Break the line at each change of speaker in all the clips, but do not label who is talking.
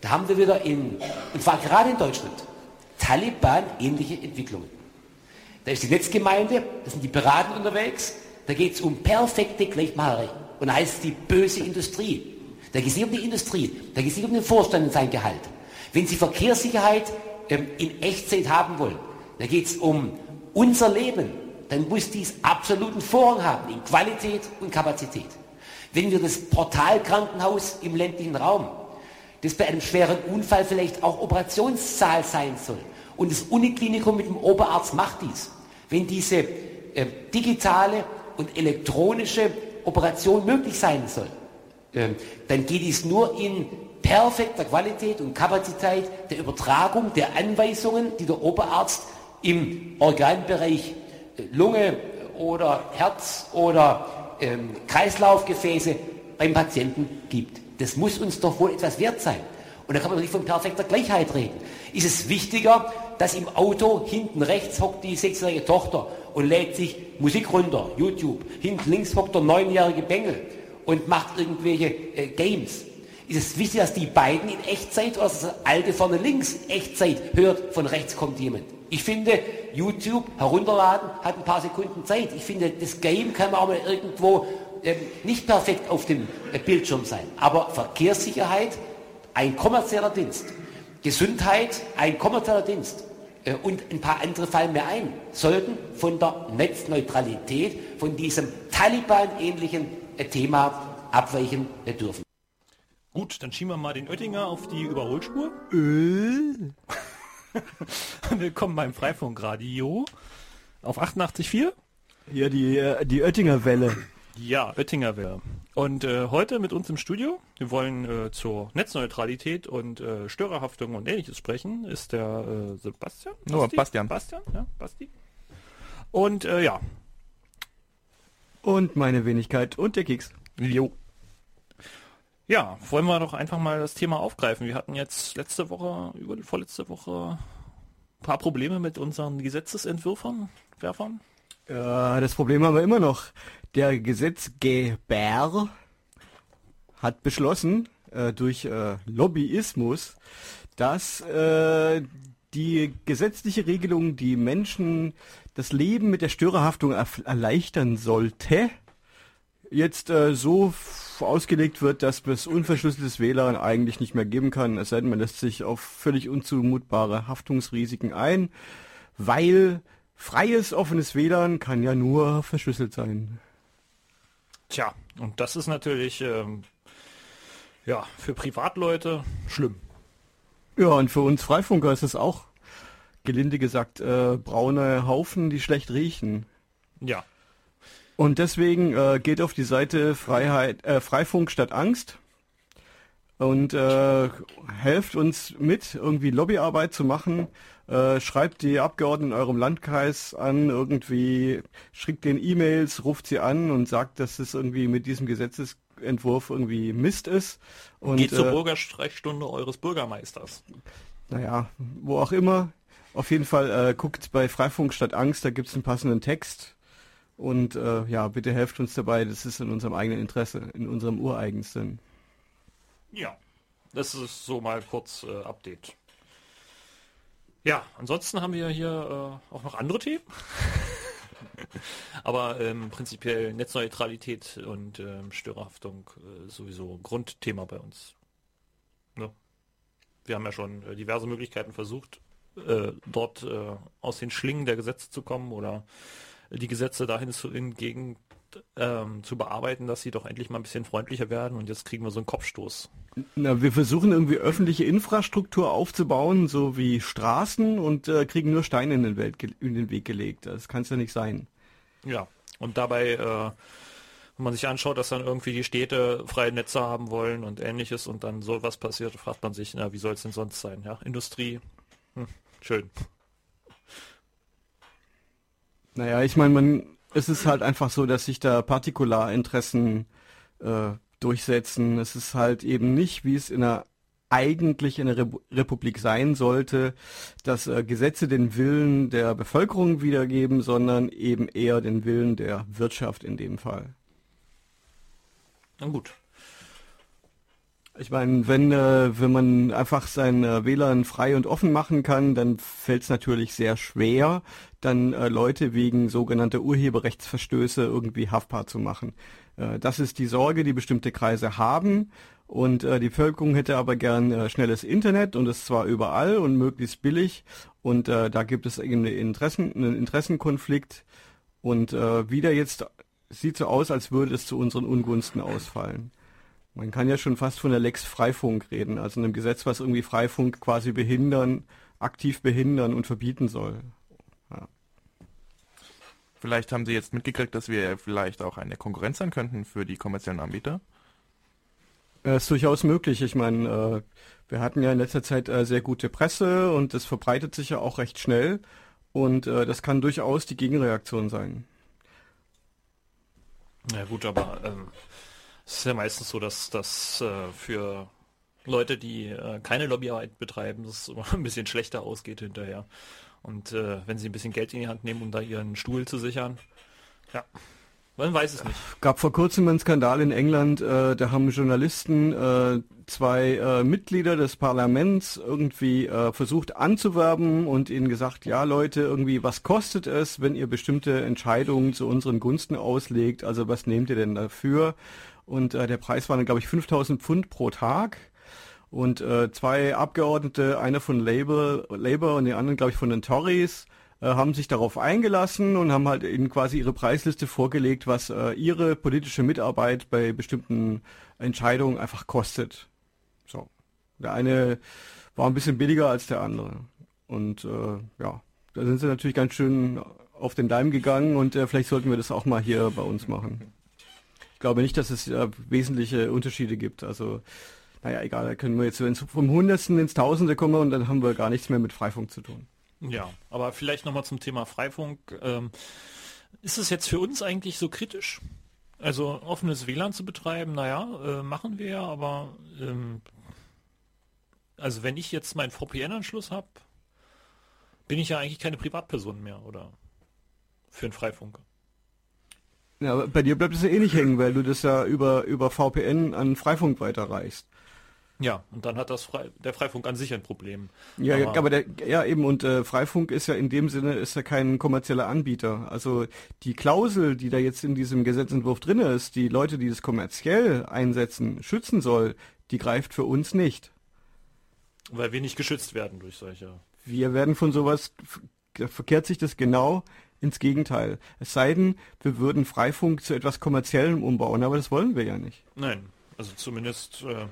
Da haben wir wieder in, und zwar gerade in Deutschland, Taliban-ähnliche Entwicklungen. Da ist die Netzgemeinde, da sind die Piraten unterwegs, da geht es um perfekte Gleichmacherei. Und da heißt es die böse Industrie. Da geht es nicht um die Industrie, da geht es nicht um den Vorstand und sein Gehalt. Wenn Sie Verkehrssicherheit ähm, in Echtzeit haben wollen, da geht es um unser Leben, dann muss dies absoluten Vorrang haben in Qualität und Kapazität. Wenn wir das Portalkrankenhaus im ländlichen Raum, das bei einem schweren Unfall vielleicht auch Operationssaal sein soll, und das Uniklinikum mit dem Oberarzt macht dies, wenn diese äh, digitale und elektronische Operation möglich sein soll, äh, dann geht dies nur in perfekter Qualität und Kapazität der Übertragung der Anweisungen, die der Oberarzt im Organbereich äh, Lunge oder Herz oder ähm, Kreislaufgefäße beim Patienten gibt. Das muss uns doch wohl etwas wert sein. Und da kann man nicht von perfekter Gleichheit reden. Ist es wichtiger, dass im Auto hinten rechts hockt die sechsjährige Tochter und lädt sich Musik runter, YouTube. Hinten links hockt der neunjährige Bengel und macht irgendwelche äh, Games. Ist es wichtig, dass die beiden in Echtzeit oder dass das alte vorne links Echtzeit hört, von rechts kommt jemand? Ich finde, YouTube herunterladen hat ein paar Sekunden Zeit. Ich finde, das Game kann auch mal irgendwo ähm, nicht perfekt auf dem äh, Bildschirm sein. Aber Verkehrssicherheit, ein kommerzieller Dienst. Gesundheit, ein kommerzieller Dienst. Äh, und ein paar andere fallen mir ein, sollten von der Netzneutralität, von diesem Taliban-ähnlichen äh, Thema abweichen dürfen.
Gut, dann schieben wir mal den Oettinger auf die Überholspur.
Äh.
Willkommen beim Freifunkradio auf 88.4.
Hier die, äh, die Oettinger Welle.
Ja, Oettinger Welle. Und äh, heute mit uns im Studio, wir wollen äh, zur Netzneutralität und äh, Störerhaftung und ähnliches sprechen, ist der äh, Sebastian?
Nur Bastian.
Bastian, ja, Basti. Und äh, ja.
Und meine Wenigkeit und der Keks.
Jo. Ja, wollen wir doch einfach mal das Thema aufgreifen. Wir hatten jetzt letzte Woche, über die vorletzte Woche, ein paar Probleme mit unseren Gesetzesentwürfern, Werfern.
Ja, das Problem haben wir immer noch. Der Gesetzgeber hat beschlossen, äh, durch äh, Lobbyismus, dass äh, die gesetzliche Regelung, die Menschen das Leben mit der Störerhaftung erleichtern sollte, jetzt äh, so ausgelegt wird, dass es unverschlüsseltes WLAN eigentlich nicht mehr geben kann, es sei denn, man lässt sich auf völlig unzumutbare Haftungsrisiken ein, weil freies, offenes WLAN kann ja nur verschlüsselt sein.
Tja, und das ist natürlich ähm, ja für Privatleute schlimm.
Ja, und für uns Freifunker ist es auch, gelinde gesagt, äh, braune Haufen, die schlecht riechen.
Ja.
Und deswegen äh, geht auf die Seite Freiheit, äh, Freifunk statt Angst und äh, helft uns mit, irgendwie Lobbyarbeit zu machen. Äh, schreibt die Abgeordneten in eurem Landkreis an, irgendwie schickt den E-Mails, ruft sie an und sagt, dass es irgendwie mit diesem Gesetzesentwurf irgendwie Mist ist. Und,
Geht zur äh, Bürgersprechstunde eures Bürgermeisters.
Naja, wo auch immer. Auf jeden Fall äh, guckt bei Freifunk statt Angst, da gibt es einen passenden Text. Und äh, ja, bitte helft uns dabei, das ist in unserem eigenen Interesse, in unserem ureigensten.
Ja, das ist so mal kurz äh, Update. Ja, ansonsten haben wir hier äh, auch noch andere Themen. Aber ähm, prinzipiell Netzneutralität und ähm, Störerhaftung äh, sowieso Grundthema bei uns. Ne? Wir haben ja schon äh, diverse Möglichkeiten versucht, äh, dort äh, aus den Schlingen der Gesetze zu kommen oder die Gesetze dahin zu, hingegen ähm, zu bearbeiten, dass sie doch endlich mal ein bisschen freundlicher werden und jetzt kriegen wir so einen Kopfstoß.
Na, wir versuchen irgendwie öffentliche Infrastruktur aufzubauen, so wie Straßen und äh, kriegen nur Steine in den, in den Weg gelegt. Das kann es ja nicht sein.
Ja, und dabei, äh, wenn man sich anschaut, dass dann irgendwie die Städte freie Netze haben wollen und ähnliches und dann so was passiert, fragt man sich, na, wie soll es denn sonst sein? Ja, Industrie, hm, schön.
Naja, ich meine, man, es ist halt einfach so, dass sich da Partikularinteressen äh, durchsetzen. Es ist halt eben nicht, wie es in einer eigentlich in der Re Republik sein sollte, dass äh, Gesetze den Willen der Bevölkerung wiedergeben, sondern eben eher den Willen der Wirtschaft in dem Fall.
Na gut.
Ich meine, wenn, äh, wenn man einfach sein äh, WLAN frei und offen machen kann, dann fällt es natürlich sehr schwer, dann äh, Leute wegen sogenannter Urheberrechtsverstöße irgendwie haftbar zu machen. Äh, das ist die Sorge, die bestimmte Kreise haben. Und äh, die Bevölkerung hätte aber gern äh, schnelles Internet und es zwar überall und möglichst billig. Und äh, da gibt es eben eine Interessen, einen Interessenkonflikt. Und äh, wieder jetzt sieht so aus, als würde es zu unseren Ungunsten ausfallen. Man kann ja schon fast von der Lex Freifunk reden, also einem Gesetz, was irgendwie Freifunk quasi behindern, aktiv behindern und verbieten soll. Ja.
Vielleicht haben Sie jetzt mitgekriegt, dass wir vielleicht auch eine Konkurrenz sein könnten für die kommerziellen Anbieter?
Das äh, ist durchaus möglich. Ich meine, äh, wir hatten ja in letzter Zeit äh, sehr gute Presse und das verbreitet sich ja auch recht schnell und das kann durchaus die Gegenreaktion sein.
Ja gut, aber ähm, es ist ja meistens so, dass das äh, für Leute, die äh, keine Lobbyarbeit betreiben, das immer ein bisschen schlechter ausgeht hinterher. Und äh, wenn sie ein bisschen Geld in die Hand nehmen, um da ihren Stuhl zu sichern, ja, man weiß es nicht.
Gab vor kurzem einen Skandal in England, äh, da haben Journalisten äh, zwei äh, Mitglieder des Parlaments irgendwie äh, versucht anzuwerben und ihnen gesagt, ja Leute, irgendwie, was kostet es, wenn ihr bestimmte Entscheidungen zu unseren Gunsten auslegt? Also was nehmt ihr denn dafür? Und äh, der Preis war dann, glaube ich, 5000 Pfund pro Tag. Und äh, zwei Abgeordnete, einer von Labour, Labour und der andere, glaube ich, von den Tories, äh, haben sich darauf eingelassen und haben halt ihnen quasi ihre Preisliste vorgelegt, was äh, ihre politische Mitarbeit bei bestimmten Entscheidungen einfach kostet. So. Der eine war ein bisschen billiger als der andere. Und äh, ja, da sind sie natürlich ganz schön auf den Leim gegangen und äh, vielleicht sollten wir das auch mal hier bei uns machen. Ich glaube nicht, dass es äh, wesentliche Unterschiede gibt. Also, naja, egal, da können wir jetzt vom Hundertsten ins Tausende kommen und dann haben wir gar nichts mehr mit Freifunk zu tun.
Ja, aber vielleicht nochmal zum Thema Freifunk. Ähm, ist es jetzt für uns eigentlich so kritisch? Also offenes WLAN zu betreiben, naja, äh, machen wir ja, aber ähm, also wenn ich jetzt meinen VPN-Anschluss habe, bin ich ja eigentlich keine Privatperson mehr, oder? Für einen Freifunk.
Ja, bei dir bleibt es ja eh nicht hängen, weil du das ja über, über VPN an Freifunk weiterreichst.
Ja, und dann hat das Fre der Freifunk an sich ein Problem.
Ja, aber, aber der, ja eben, und äh, Freifunk ist ja in dem Sinne, ist ja kein kommerzieller Anbieter. Also die Klausel, die da jetzt in diesem Gesetzentwurf drin ist, die Leute, die das kommerziell einsetzen, schützen soll, die greift für uns nicht.
Weil wir nicht geschützt werden durch solche.
Wir werden von sowas, verkehrt sich das genau ins Gegenteil. Es sei denn, wir würden Freifunk zu etwas Kommerziellem umbauen, aber das wollen wir ja nicht.
Nein, also zumindest äh,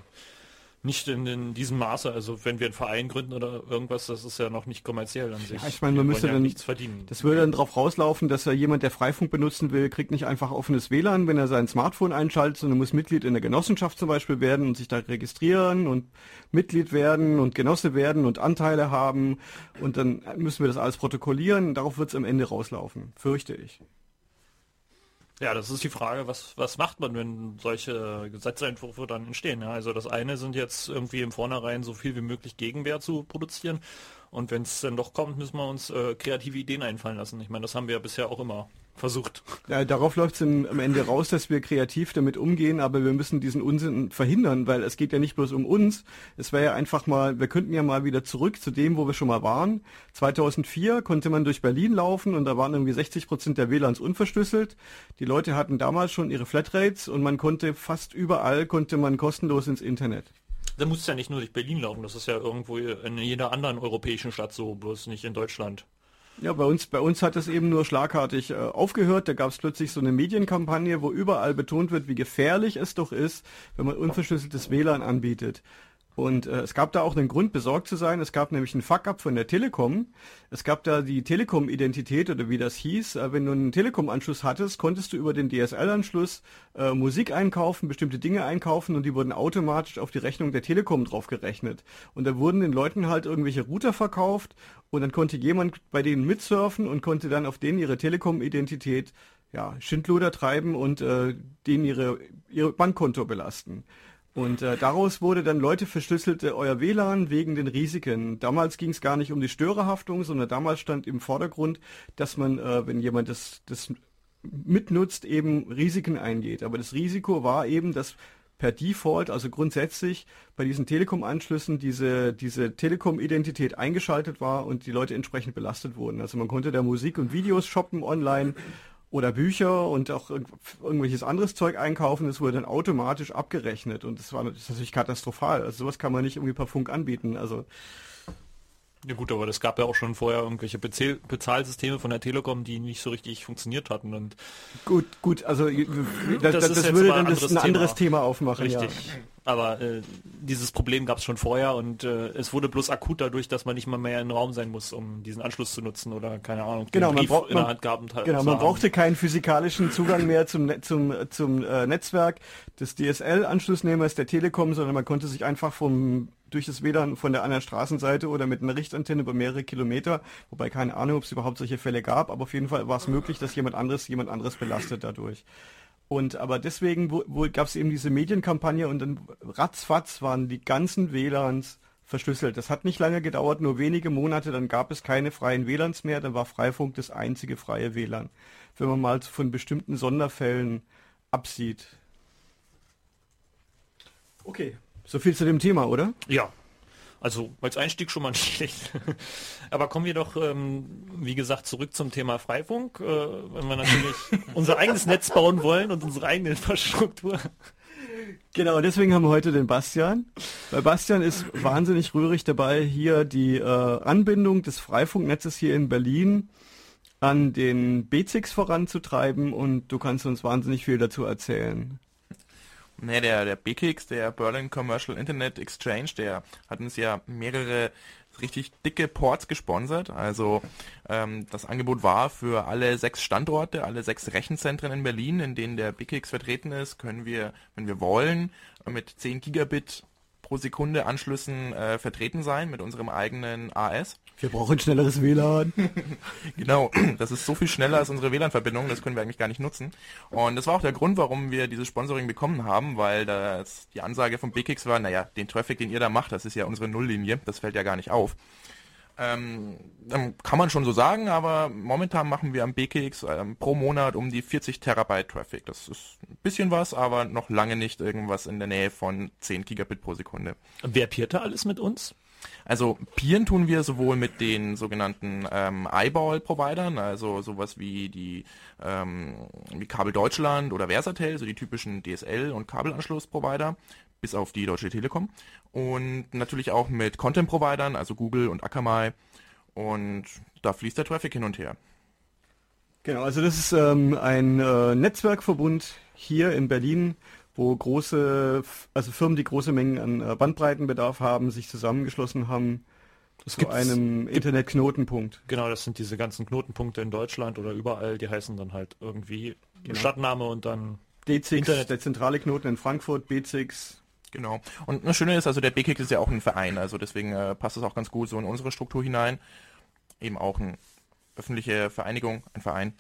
nicht in, in, diesem Maße. Also wenn wir einen Verein gründen oder irgendwas, das ist ja noch nicht kommerziell an sich.
Ja, ich meine, man müsste ja dann nichts verdienen. Das würde dann darauf rauslaufen, dass ja jemand, der Freifunk benutzen will, kriegt nicht einfach offenes WLAN, wenn er sein Smartphone einschaltet, sondern muss Mitglied in der Genossenschaft zum Beispiel werden und sich da registrieren und Mitglied werden und Genosse werden und Anteile haben und dann müssen wir das alles protokollieren. Darauf wird es am Ende rauslaufen, fürchte ich.
Ja, das ist die Frage, was, was macht man, wenn solche Gesetzentwürfe dann entstehen? Ja, also das eine sind jetzt irgendwie im Vornherein so viel wie möglich Gegenwehr zu produzieren und wenn es dann doch kommt, müssen wir uns äh, kreative Ideen einfallen lassen. Ich meine, das haben wir ja bisher auch immer versucht.
Ja, darauf läuft es am Ende raus, dass wir kreativ damit umgehen, aber wir müssen diesen Unsinn verhindern, weil es geht ja nicht bloß um uns. Es wäre ja einfach mal, wir könnten ja mal wieder zurück zu dem, wo wir schon mal waren. 2004 konnte man durch Berlin laufen und da waren irgendwie 60 Prozent der WLANs unverschlüsselt. Die Leute hatten damals schon ihre Flatrates und man konnte fast überall konnte man kostenlos ins Internet.
Da muss es ja nicht nur durch Berlin laufen, das ist ja irgendwo in jeder anderen europäischen Stadt so, bloß nicht in Deutschland.
Ja, bei uns, bei uns hat es eben nur schlagartig äh, aufgehört. Da gab es plötzlich so eine Medienkampagne, wo überall betont wird, wie gefährlich es doch ist, wenn man unverschlüsseltes WLAN anbietet. Und äh, es gab da auch einen Grund, besorgt zu sein. Es gab nämlich einen Fuck-up von der Telekom. Es gab da die Telekom-Identität oder wie das hieß. Äh, wenn du einen Telekom-Anschluss hattest, konntest du über den DSL-Anschluss äh, Musik einkaufen, bestimmte Dinge einkaufen und die wurden automatisch auf die Rechnung der Telekom drauf gerechnet. Und da wurden den Leuten halt irgendwelche Router verkauft und dann konnte jemand bei denen mitsurfen und konnte dann auf denen ihre Telekom-Identität ja, Schindluder treiben und äh, denen ihre, ihr Bankkonto belasten. Und äh, daraus wurde dann Leute verschlüsselte euer WLAN wegen den Risiken. Damals ging es gar nicht um die Störerhaftung, sondern damals stand im Vordergrund, dass man, äh, wenn jemand das, das mitnutzt, eben Risiken eingeht. Aber das Risiko war eben, dass per Default, also grundsätzlich bei diesen Telekom-Anschlüssen diese, diese Telekom-Identität eingeschaltet war und die Leute entsprechend belastet wurden. Also man konnte da Musik und Videos shoppen online oder Bücher und auch irgendwelches anderes Zeug einkaufen. Das wurde dann automatisch abgerechnet und das war das ist natürlich katastrophal. Also sowas kann man nicht irgendwie per Funk anbieten. Also
ja gut, aber das gab ja auch schon vorher irgendwelche Bezahl Bezahlsysteme von der Telekom, die nicht so richtig funktioniert hatten. Und
gut, gut, also das, das, das würde dann ein, anderes, ein anderes Thema. Thema aufmachen.
Richtig. Ja. Aber äh, dieses Problem gab es schon vorher und äh, es wurde bloß akut dadurch, dass man nicht mal mehr im Raum sein muss, um diesen Anschluss zu nutzen oder keine Ahnung.
Genau, man, brauch, man, genau, man brauchte keinen physikalischen Zugang mehr zum, zum, zum äh, Netzwerk des DSL-Anschlussnehmers der Telekom, sondern man konnte sich einfach vom durch das WLAN von der anderen Straßenseite oder mit einer Richtantenne über mehrere Kilometer, wobei keine Ahnung, ob es überhaupt solche Fälle gab, aber auf jeden Fall war es möglich, dass jemand anderes jemand anderes belastet dadurch. Und aber deswegen gab es eben diese Medienkampagne und dann ratzfatz waren die ganzen WLANs verschlüsselt. Das hat nicht lange gedauert, nur wenige Monate, dann gab es keine freien WLANs mehr, dann war Freifunk das einzige freie WLAN. Wenn man mal von bestimmten Sonderfällen absieht. Okay, so viel zu dem Thema, oder?
Ja. Also als Einstieg schon mal nicht schlecht. Aber kommen wir doch, ähm, wie gesagt, zurück zum Thema Freifunk. Äh, wenn wir natürlich unser eigenes Netz bauen wollen und unsere eigene Infrastruktur.
Genau, deswegen haben wir heute den Bastian. Weil Bastian ist wahnsinnig rührig dabei, hier die äh, Anbindung des Freifunknetzes hier in Berlin an den BZIX voranzutreiben und du kannst uns wahnsinnig viel dazu erzählen.
Ne, der, der BKIX, der Berlin Commercial Internet Exchange, der hat uns ja mehrere richtig dicke Ports gesponsert. Also ähm, das Angebot war für alle sechs Standorte, alle sechs Rechenzentren in Berlin, in denen der BKIX vertreten ist, können wir, wenn wir wollen, mit 10 Gigabit pro Sekunde Anschlüssen äh, vertreten sein mit unserem eigenen AS.
Wir brauchen schnelleres WLAN.
genau, das ist so viel schneller als unsere WLAN-Verbindung, das können wir eigentlich gar nicht nutzen. Und das war auch der Grund, warum wir dieses Sponsoring bekommen haben, weil das die Ansage von BKIX war, naja, den Traffic, den ihr da macht, das ist ja unsere Nulllinie, das fällt ja gar nicht auf. Ähm, kann man schon so sagen, aber momentan machen wir am BKX ähm, pro Monat um die 40 Terabyte Traffic. Das ist ein bisschen was, aber noch lange nicht irgendwas in der Nähe von 10 Gigabit pro Sekunde.
Wer peert da alles mit uns?
Also peeren tun wir sowohl mit den sogenannten ähm, Eyeball-Providern, also sowas wie die ähm, wie Kabel Deutschland oder Versatel, so die typischen DSL- und Kabelanschluss-Provider, bis auf die Deutsche Telekom. Und natürlich auch mit Content-Providern, also Google und Akamai. Und da fließt der Traffic hin und her.
Genau, also das ist ähm, ein äh, Netzwerkverbund hier in Berlin, wo große, also Firmen, die große Mengen an äh, Bandbreitenbedarf haben, sich zusammengeschlossen haben zu einem Internetknotenpunkt.
Genau, das sind diese ganzen Knotenpunkte in Deutschland oder überall, die heißen dann halt irgendwie genau. Stadtname und dann
D6, Internet. der zentrale Knoten in Frankfurt, B6,
Genau. Und das Schöne ist, also der BKIX ist ja auch ein Verein, also deswegen äh, passt es auch ganz gut so in unsere Struktur hinein. Eben auch eine öffentliche Vereinigung, ein Verein.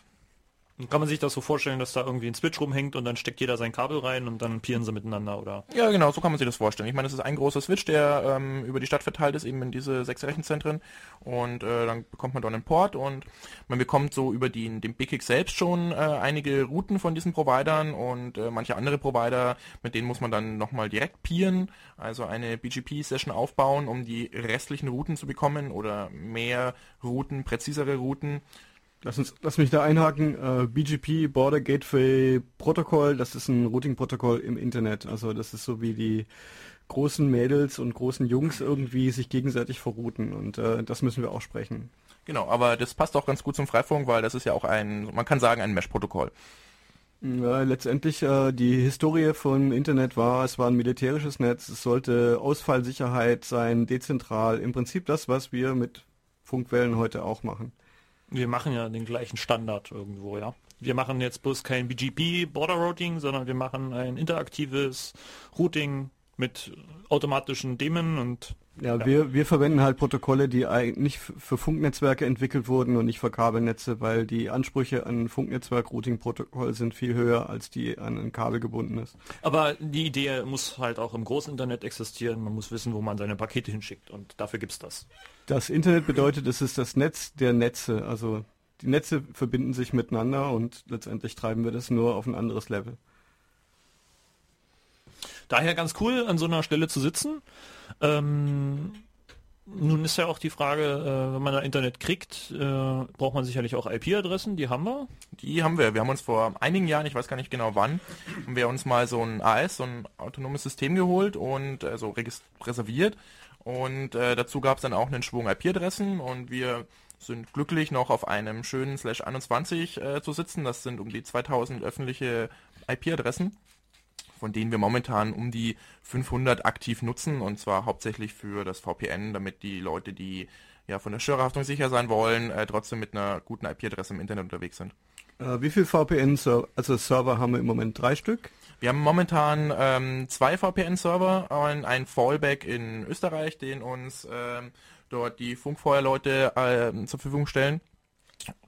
Kann man sich das so vorstellen, dass da irgendwie ein Switch rumhängt und dann steckt jeder sein Kabel rein und dann pieren sie miteinander, oder?
Ja, genau, so kann man sich das vorstellen. Ich meine, das ist ein großer Switch, der ähm, über die Stadt verteilt ist, eben in diese sechs Rechenzentren und äh, dann bekommt man dort einen Port und man bekommt so über die, den BKIX selbst schon äh, einige Routen von diesen Providern und äh, manche andere Provider, mit denen muss man dann nochmal direkt peeren, also eine BGP-Session aufbauen, um die restlichen Routen zu bekommen oder mehr Routen, präzisere Routen
Lass, uns, lass mich da einhaken. Äh, BGP, Border Gateway Protokoll, das ist ein Routing-Protokoll im Internet. Also das ist so wie die großen Mädels und großen Jungs irgendwie sich gegenseitig verrouten. Und äh, das müssen wir auch sprechen.
Genau, aber das passt auch ganz gut zum Freifunk, weil das ist ja auch ein, man kann sagen, ein Mesh-Protokoll.
Ja, letztendlich äh, die Historie vom Internet war, es war ein militärisches Netz, es sollte Ausfallsicherheit sein, dezentral, im Prinzip das, was wir mit Funkwellen heute auch machen.
Wir machen ja den gleichen Standard irgendwo, ja. Wir machen jetzt bloß kein BGP Border Routing, sondern wir machen ein interaktives Routing mit automatischen Dämon und
ja, ja, Wir, wir verwenden halt Protokolle, die eigentlich für Funknetzwerke entwickelt wurden und nicht für Kabelnetze, weil die Ansprüche an Funknetzwerk-Routing-Protokoll sind viel höher, als die an ein Kabel gebunden ist.
Aber die Idee muss halt auch im großen Internet existieren. Man muss wissen, wo man seine Pakete hinschickt und dafür gibt es das.
Das Internet bedeutet, es ist das Netz der Netze. Also die Netze verbinden sich miteinander und letztendlich treiben wir das nur auf ein anderes Level.
Daher ganz cool, an so einer Stelle zu sitzen. Ähm, nun ist ja auch die Frage, äh, wenn man da Internet kriegt, äh, braucht man sicherlich auch IP-Adressen, die haben wir.
Die haben wir. Wir haben uns vor einigen Jahren, ich weiß gar nicht genau wann, haben wir uns mal so ein AS, so ein autonomes System geholt und äh, so reserviert. Und äh, dazu gab es dann auch einen Schwung IP-Adressen und wir sind glücklich noch auf einem schönen Slash 21 äh, zu sitzen. Das sind um die 2000 öffentliche IP-Adressen von denen wir momentan um die 500 aktiv nutzen und zwar hauptsächlich für das VPN, damit die Leute, die ja von der Störerhaftung sicher sein wollen, äh, trotzdem mit einer guten IP-Adresse im Internet unterwegs sind.
Äh, wie viele VPN-Server, also Server haben wir im Moment? Drei Stück?
Wir haben momentan ähm, zwei VPN-Server, ein Fallback in Österreich, den uns ähm, dort die Funkfeuerleute äh, zur Verfügung stellen.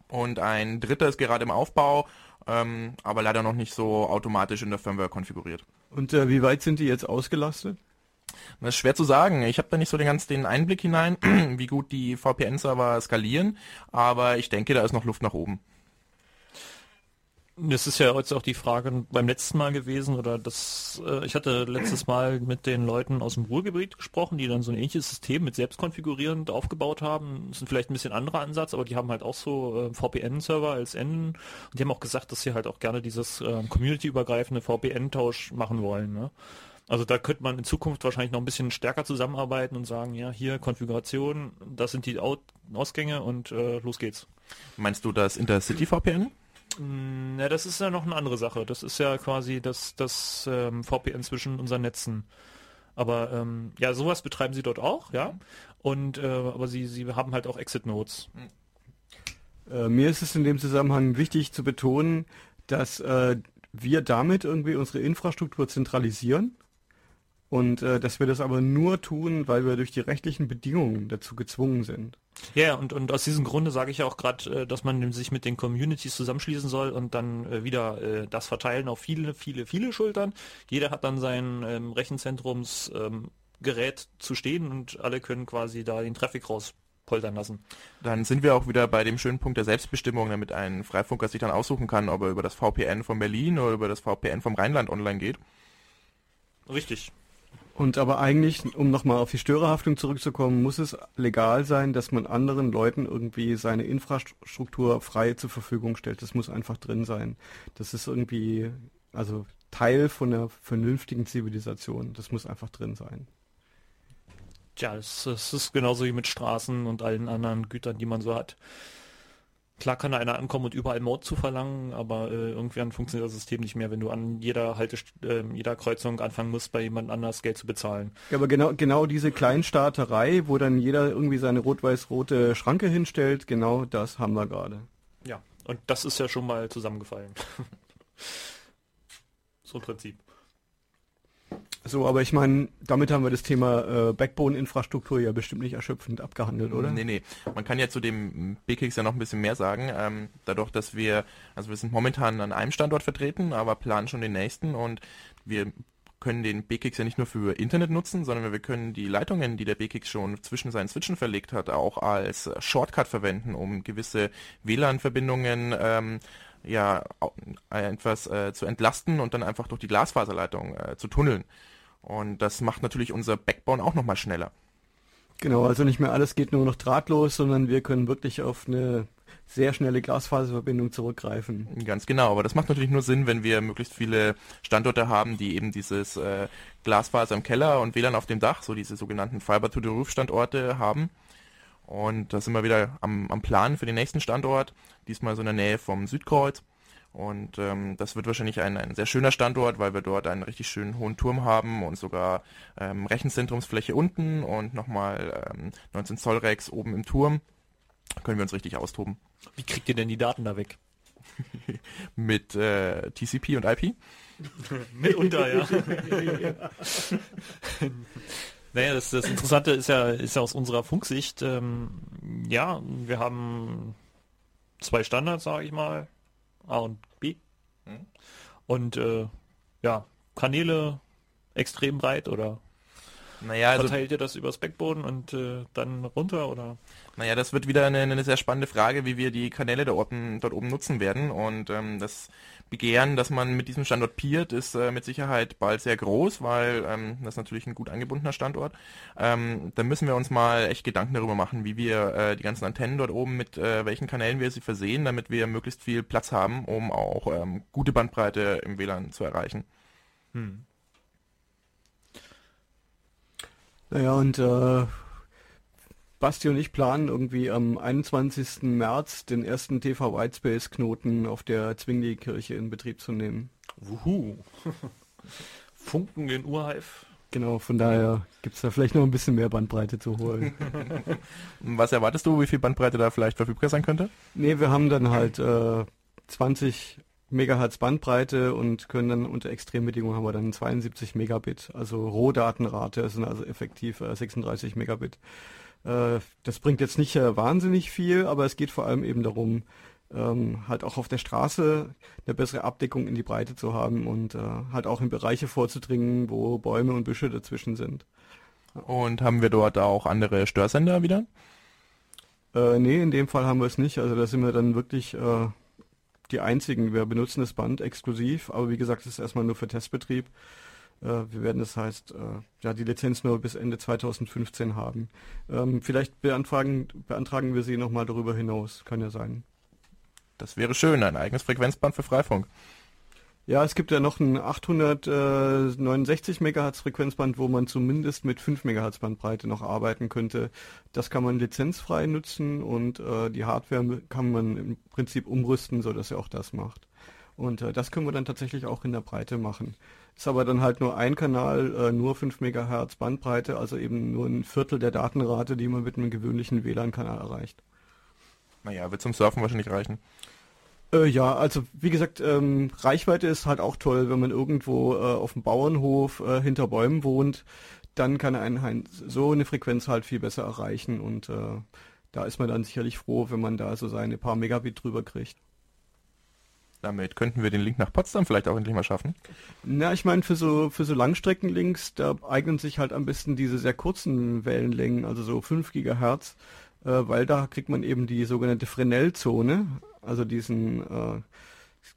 Und ein dritter ist gerade im Aufbau ähm, aber leider noch nicht so automatisch in der Firmware konfiguriert.
Und äh, wie weit sind die jetzt ausgelastet?
Das ist schwer zu sagen. Ich habe da nicht so den ganz den Einblick hinein, wie gut die VPN-Server skalieren, aber ich denke, da ist noch Luft nach oben.
Das ist ja jetzt auch die Frage beim letzten Mal gewesen, oder das, äh, ich hatte letztes Mal mit den Leuten aus dem Ruhrgebiet gesprochen, die dann so ein ähnliches System mit selbstkonfigurierend aufgebaut haben. Das ist vielleicht ein bisschen anderer Ansatz, aber die haben halt auch so äh, VPN-Server als Enden. Und die haben auch gesagt, dass sie halt auch gerne dieses äh, community-übergreifende VPN-Tausch machen wollen. Ne? Also da könnte man in Zukunft wahrscheinlich noch ein bisschen stärker zusammenarbeiten und sagen, ja, hier Konfiguration, das sind die Ausgänge und äh, los geht's.
Meinst du das Intercity VPN?
Na, das ist ja noch eine andere Sache. Das ist ja quasi das, das ähm, VPN zwischen unseren Netzen. Aber ähm, ja, sowas betreiben sie dort auch, ja. Und äh, aber sie, sie haben halt auch Exit-Nodes.
Äh, mir ist es in dem Zusammenhang wichtig zu betonen, dass äh, wir damit irgendwie unsere Infrastruktur zentralisieren und äh, dass wir das aber nur tun, weil wir durch die rechtlichen Bedingungen dazu gezwungen sind.
Ja, und, und aus diesem Grunde sage ich ja auch gerade, äh, dass man sich mit den Communities zusammenschließen soll und dann äh, wieder äh, das verteilen auf viele, viele, viele Schultern. Jeder hat dann sein ähm, Rechenzentrumsgerät ähm, zu stehen und alle können quasi da den Traffic rauspoltern lassen.
Dann sind wir auch wieder bei dem schönen Punkt der Selbstbestimmung, damit ein Freifunker sich dann aussuchen kann, ob er über das VPN von Berlin oder über das VPN vom Rheinland online geht.
Richtig.
Und aber eigentlich, um nochmal auf die Störerhaftung zurückzukommen, muss es legal sein, dass man anderen Leuten irgendwie seine Infrastruktur frei zur Verfügung stellt. Das muss einfach drin sein. Das ist irgendwie, also Teil von einer vernünftigen Zivilisation. Das muss einfach drin sein.
Tja, das ist genauso wie mit Straßen und allen anderen Gütern, die man so hat. Klar kann da einer ankommen und überall Mord zu verlangen, aber äh, irgendwann funktioniert das System nicht mehr, wenn du an jeder Halte, äh, jeder Kreuzung anfangen musst, bei jemand anders Geld zu bezahlen.
Ja, aber genau, genau diese Kleinstaaterei, wo dann jeder irgendwie seine rot-weiß-rote Schranke hinstellt, genau das haben wir gerade.
Ja, und das ist ja schon mal zusammengefallen. so im Prinzip.
So, aber ich meine, damit haben wir das Thema äh, Backbone-Infrastruktur ja bestimmt nicht erschöpfend abgehandelt, oder?
Nee, nee. Man kann ja zu dem BKX ja noch ein bisschen mehr sagen. Ähm, dadurch, dass wir, also wir sind momentan an einem Standort vertreten, aber planen schon den nächsten und wir können den BKX ja nicht nur für Internet nutzen, sondern wir können die Leitungen, die der BKX schon zwischen seinen Switchen verlegt hat, auch als Shortcut verwenden, um gewisse WLAN-Verbindungen ähm, ja etwas äh, zu entlasten und dann einfach durch die Glasfaserleitung äh, zu tunneln. Und das macht natürlich unser Backbone auch nochmal schneller.
Genau, also nicht mehr alles geht nur noch drahtlos, sondern wir können wirklich auf eine sehr schnelle Glasfaserverbindung zurückgreifen.
Ganz genau, aber das macht natürlich nur Sinn, wenn wir möglichst viele Standorte haben, die eben dieses äh, Glasfaser im Keller und WLAN auf dem Dach, so diese sogenannten Fiber-to-the-Roof-Standorte haben. Und da sind wir wieder am, am Plan für den nächsten Standort, diesmal so in der Nähe vom Südkreuz. Und ähm, das wird wahrscheinlich ein, ein sehr schöner Standort, weil wir dort einen richtig schönen hohen Turm haben und sogar ähm, Rechenzentrumsfläche unten und nochmal ähm, 19 Zoll Rex oben im Turm. Können wir uns richtig austoben.
Wie kriegt ihr denn die Daten da weg?
Mit äh, TCP und IP?
Mitunter, ja. naja, das, das Interessante ist ja, ist ja aus unserer Funksicht, ähm, ja, wir haben zwei Standards, sage ich mal, A und B. Mhm. Und äh, ja, Kanäle extrem breit oder Naja, also, Verteilt ihr das übers Backbone und äh, dann runter oder?
Naja, das wird wieder eine, eine, sehr spannende Frage, wie wir die Kanäle dort oben, dort oben nutzen werden. Und ähm, das Begehren, dass man mit diesem Standort peert, ist äh, mit Sicherheit bald sehr groß, weil ähm, das ist natürlich ein gut angebundener Standort. Ähm, da müssen wir uns mal echt Gedanken darüber machen, wie wir äh, die ganzen Antennen dort oben mit äh, welchen Kanälen wir sie versehen, damit wir möglichst viel Platz haben, um auch ähm, gute Bandbreite im WLAN zu erreichen. Hm.
Naja, und äh, Basti und ich planen irgendwie am 21. März den ersten TV Whitespace Knoten auf der Zwingli-Kirche in Betrieb zu nehmen.
Wuhu. Funken in Urheif.
Genau, von daher gibt es da vielleicht noch ein bisschen mehr Bandbreite zu holen.
Was erwartest du, wie viel Bandbreite da vielleicht verfügbar sein könnte?
Nee, wir haben dann halt äh, 20 Megahertz Bandbreite und können dann unter Extrembedingungen haben wir dann 72 Megabit, also Rohdatenrate, sind also effektiv äh, 36 Megabit. Äh, das bringt jetzt nicht äh, wahnsinnig viel, aber es geht vor allem eben darum, ähm, halt auch auf der Straße eine bessere Abdeckung in die Breite zu haben und äh, halt auch in Bereiche vorzudringen, wo Bäume und Büsche dazwischen sind.
Und haben wir dort auch andere Störsender wieder?
Äh, nee, in dem Fall haben wir es nicht. Also da sind wir dann wirklich äh, die einzigen. Wir benutzen das Band exklusiv, aber wie gesagt, es ist erstmal nur für Testbetrieb. Äh, wir werden das heißt, äh, ja, die Lizenz nur bis Ende 2015 haben. Ähm, vielleicht beantragen, beantragen wir sie nochmal darüber hinaus, kann ja sein.
Das wäre schön, ein eigenes Frequenzband für Freifunk.
Ja, es gibt ja noch ein 869 MHz Frequenzband, wo man zumindest mit 5 MHz Bandbreite noch arbeiten könnte. Das kann man lizenzfrei nutzen und äh, die Hardware kann man im Prinzip umrüsten, sodass er auch das macht. Und äh, das können wir dann tatsächlich auch in der Breite machen. Ist aber dann halt nur ein Kanal, äh, nur 5 MHz Bandbreite, also eben nur ein Viertel der Datenrate, die man mit einem gewöhnlichen WLAN-Kanal erreicht.
Naja, wird zum Surfen wahrscheinlich reichen.
Äh, ja, also wie gesagt, ähm, Reichweite ist halt auch toll, wenn man irgendwo äh, auf dem Bauernhof äh, hinter Bäumen wohnt, dann kann einen so eine Frequenz halt viel besser erreichen und äh, da ist man dann sicherlich froh, wenn man da so seine paar Megabit drüber kriegt.
Damit könnten wir den Link nach Potsdam vielleicht auch endlich mal schaffen.
Na, ich meine, für so, für so Langstreckenlinks, da eignen sich halt am besten diese sehr kurzen Wellenlängen, also so 5 Gigahertz, weil da kriegt man eben die sogenannte Fresnel-Zone, also diesen äh,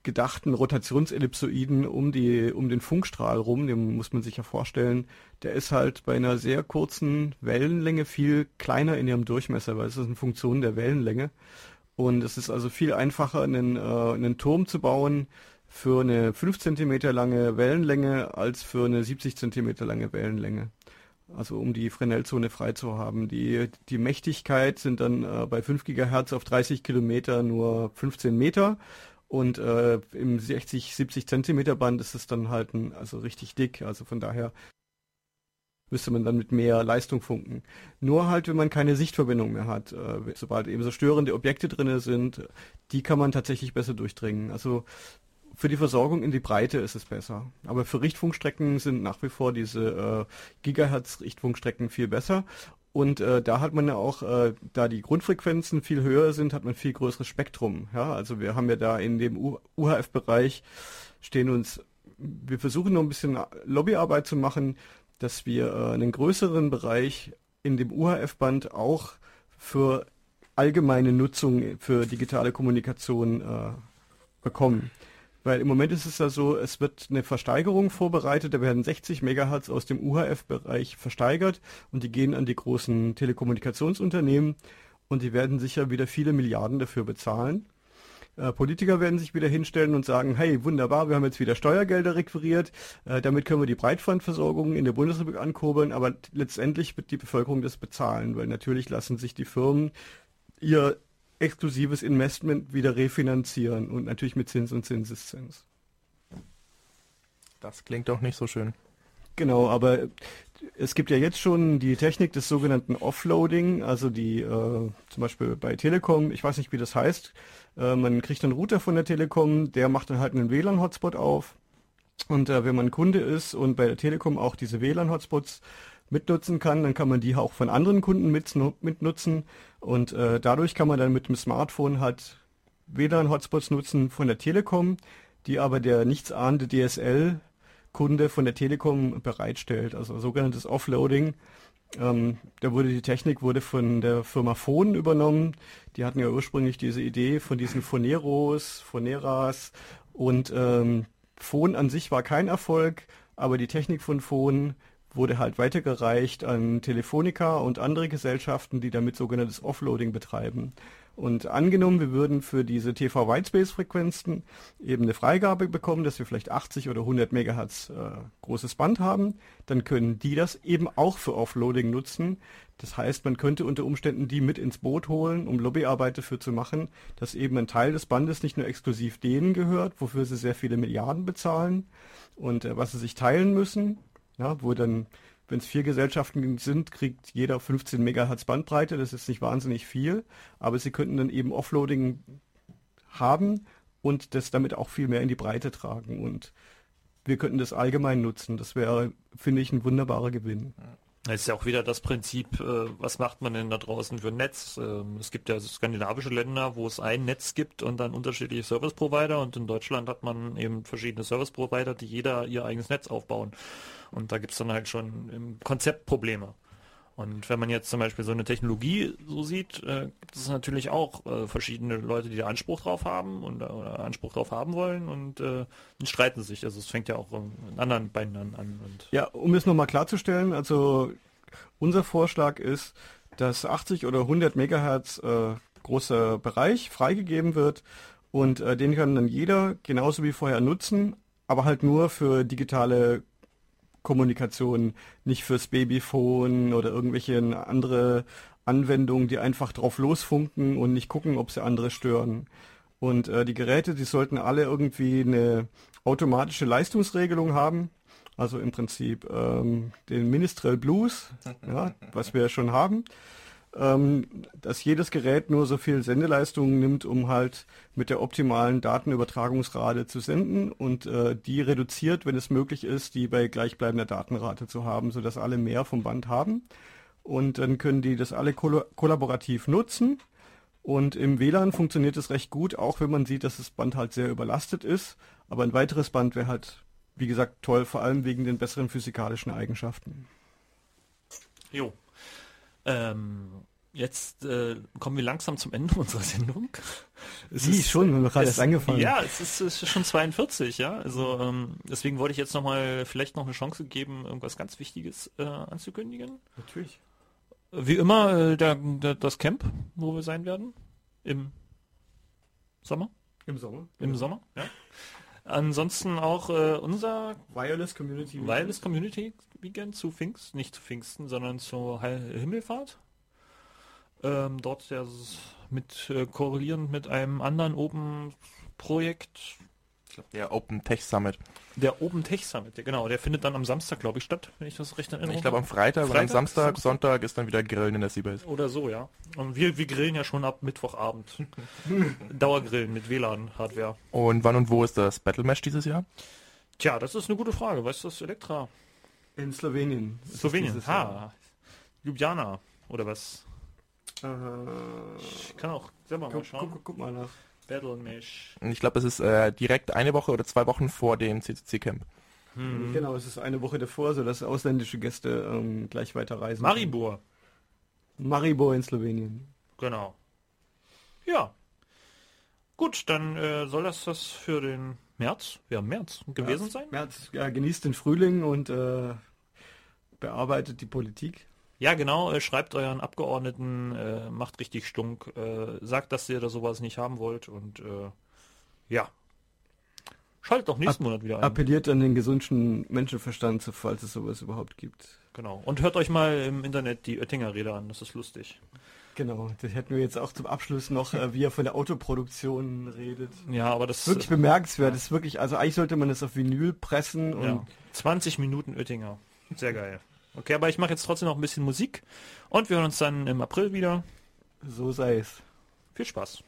gedachten Rotationsellipsoiden um die um den Funkstrahl rum, den muss man sich ja vorstellen, der ist halt bei einer sehr kurzen Wellenlänge viel kleiner in ihrem Durchmesser, weil es ist eine Funktion der Wellenlänge und es ist also viel einfacher einen, äh, einen Turm zu bauen für eine 5 cm lange Wellenlänge als für eine 70 cm lange Wellenlänge. Also um die Fresnel-Zone frei zu haben. Die, die Mächtigkeit sind dann äh, bei 5 GHz auf 30 Kilometer nur 15 Meter und äh, im 60, 70 Zentimeter Band ist es dann halt ein, also richtig dick. Also von daher müsste man dann mit mehr Leistung funken. Nur halt, wenn man keine Sichtverbindung mehr hat. Äh, sobald eben so störende Objekte drin sind, die kann man tatsächlich besser durchdringen. Also für die Versorgung in die Breite ist es besser. Aber für Richtfunkstrecken sind nach wie vor diese äh, Gigahertz-Richtfunkstrecken viel besser. Und äh, da hat man ja auch, äh, da die Grundfrequenzen viel höher sind, hat man viel größeres Spektrum. Ja, also wir haben ja da in dem UHF-Bereich stehen uns, wir versuchen noch ein bisschen Lobbyarbeit zu machen, dass wir äh, einen größeren Bereich in dem UHF-Band auch für allgemeine Nutzung für digitale Kommunikation äh, bekommen. Weil im Moment ist es ja so, es wird eine Versteigerung vorbereitet, da werden 60 Megahertz aus dem UHF-Bereich versteigert und die gehen an die großen Telekommunikationsunternehmen und die werden sicher wieder viele Milliarden dafür bezahlen. Äh, Politiker werden sich wieder hinstellen und sagen, hey, wunderbar, wir haben jetzt wieder Steuergelder requiriert, äh, damit können wir die Breitbandversorgung in der Bundesrepublik ankurbeln, aber letztendlich wird die Bevölkerung das bezahlen, weil natürlich lassen sich die Firmen ihr exklusives Investment wieder refinanzieren und natürlich mit Zins und Zinseszins.
Das klingt doch nicht so schön.
Genau, aber es gibt ja jetzt schon die Technik des sogenannten Offloading, also die äh, zum Beispiel bei Telekom, ich weiß nicht, wie das heißt, äh, man kriegt einen Router von der Telekom, der macht dann halt einen WLAN-Hotspot auf. Und äh, wenn man Kunde ist und bei der Telekom auch diese WLAN-Hotspots mitnutzen kann, dann kann man die auch von anderen Kunden mitnutzen und äh, dadurch kann man dann mit dem Smartphone halt WLAN-Hotspots nutzen von der Telekom, die aber der nichtsahnende DSL Kunde von der Telekom bereitstellt, also sogenanntes Offloading. Ähm, da wurde die Technik wurde von der Firma Phon übernommen. Die hatten ja ursprünglich diese Idee von diesen Phoneros, Phoneras und ähm, Phon an sich war kein Erfolg, aber die Technik von Phon wurde halt weitergereicht an Telefonica und andere Gesellschaften, die damit sogenanntes Offloading betreiben. Und angenommen, wir würden für diese TV Whitespace Frequenzen eben eine Freigabe bekommen, dass wir vielleicht 80 oder 100 Megahertz äh, großes Band haben, dann können die das eben auch für Offloading nutzen. Das heißt, man könnte unter Umständen die mit ins Boot holen, um Lobbyarbeit dafür zu machen, dass eben ein Teil des Bandes nicht nur exklusiv denen gehört, wofür sie sehr viele Milliarden bezahlen und äh, was sie sich teilen müssen, ja, wo dann wenn es vier Gesellschaften sind, kriegt jeder 15 Megahertz Bandbreite. Das ist nicht wahnsinnig viel, aber sie könnten dann eben Offloading haben und das damit auch viel mehr in die Breite tragen. Und wir könnten das allgemein nutzen. Das wäre, finde ich, ein wunderbarer Gewinn.
Das ist ja auch wieder das Prinzip, äh, was macht man denn da draußen für ein Netz? Ähm, es gibt ja skandinavische Länder, wo es ein Netz gibt und dann unterschiedliche Service Provider und in Deutschland hat man eben verschiedene Service Provider, die jeder ihr eigenes Netz aufbauen. Und da gibt es dann halt schon im Konzept Probleme. Und wenn man jetzt zum Beispiel so eine Technologie so sieht, äh, gibt es natürlich auch äh, verschiedene Leute, die da Anspruch drauf haben und oder Anspruch drauf haben wollen und äh, streiten sich. Also es fängt ja auch in anderen Beinen an.
Ja, um es nochmal klarzustellen, also unser Vorschlag ist, dass 80 oder 100 Megahertz äh, großer Bereich freigegeben wird und äh, den kann dann jeder genauso wie vorher nutzen, aber halt nur für digitale Kommunikation, nicht fürs Babyphone oder irgendwelche andere Anwendungen, die einfach drauf losfunken und nicht gucken, ob sie andere stören. Und äh, die Geräte, die sollten alle irgendwie eine automatische Leistungsregelung haben. Also im Prinzip ähm, den Ministrel Blues, ja, was wir ja schon haben ähm, dass jedes Gerät nur so viel Sendeleistung nimmt, um halt mit der optimalen Datenübertragungsrate zu senden und äh, die reduziert, wenn es möglich ist, die bei gleichbleibender Datenrate zu haben, sodass alle mehr vom Band haben. Und dann können die das alle koll kollaborativ nutzen. Und im WLAN funktioniert es recht gut, auch wenn man sieht, dass das Band halt sehr überlastet ist. Aber ein weiteres Band wäre halt, wie gesagt, toll, vor allem wegen den besseren physikalischen Eigenschaften.
Jo, ähm, jetzt äh, kommen wir langsam zum Ende unserer Sendung.
Es Wie, ist, schon, wir gerade erst angefangen.
Ja, es ist, es ist, schon 42, ja. Also ähm, deswegen wollte ich jetzt nochmal vielleicht noch eine Chance geben, irgendwas ganz Wichtiges äh, anzukündigen.
Natürlich.
Wie immer äh, der, der, das Camp, wo wir sein werden. Im Sommer.
Im Sommer.
Im ja. Sommer, ja. Ansonsten auch äh, unser
Wireless Community
Wireless Community Weekend zu Pfingsten, nicht zu Pfingsten, sondern zur Himmelfahrt. Ähm, dort ja mit äh, korrelierend mit einem anderen Open Projekt.
Ich glaube, der Open Tech Summit.
Der Open Tech Summit, ja, genau. Der findet dann am Samstag, glaube ich, statt, wenn ich das recht erinnere.
Ich glaube am Freitag, Freitag am Samstag, Samstag, Sonntag ist dann wieder Grillen in der Seabase.
Oder so, ja. Und wir, wir grillen ja schon ab Mittwochabend. Dauergrillen mit WLAN-Hardware.
Und wann und wo ist das Battle Mesh dieses Jahr?
Tja, das ist eine gute Frage. Weißt du das, Elektra?
In Slowenien.
Slowenien, ha. Ljubljana, oder was?
Äh,
ich kann auch selber
guck,
mal schauen.
Guck, guck, mal nach.
Battle Mesh.
Ich glaube, es ist äh, direkt eine Woche oder zwei Wochen vor dem CCC Camp.
Hm. Genau, es ist eine Woche davor, sodass ausländische Gäste ähm, gleich weiterreisen.
Maribor.
Können. Maribor in Slowenien.
Genau. Ja. Gut, dann äh, soll das das für den März, ja März gewesen
März,
sein?
März, ja, genießt den Frühling und äh, bearbeitet die Politik.
Ja, genau, äh, schreibt euren Abgeordneten, äh, macht richtig stunk, äh, sagt, dass ihr da sowas nicht haben wollt und äh, ja. Schaltet doch nächsten Ab Monat wieder ein.
Appelliert an den gesunden Menschenverstand, falls es sowas überhaupt gibt.
Genau. Und hört euch mal im Internet die Oettinger Rede an, das ist lustig.
Genau, das hätten wir jetzt auch zum Abschluss noch, äh, wie er von der Autoproduktion redet.
Ja, aber das
ist wirklich bemerkenswert. Ja. Das ist wirklich, also eigentlich sollte man das auf Vinyl pressen und ja.
20 Minuten Oettinger. Sehr geil. Okay, aber ich mache jetzt trotzdem noch ein bisschen Musik und wir hören uns dann im April wieder.
So sei es.
Viel Spaß.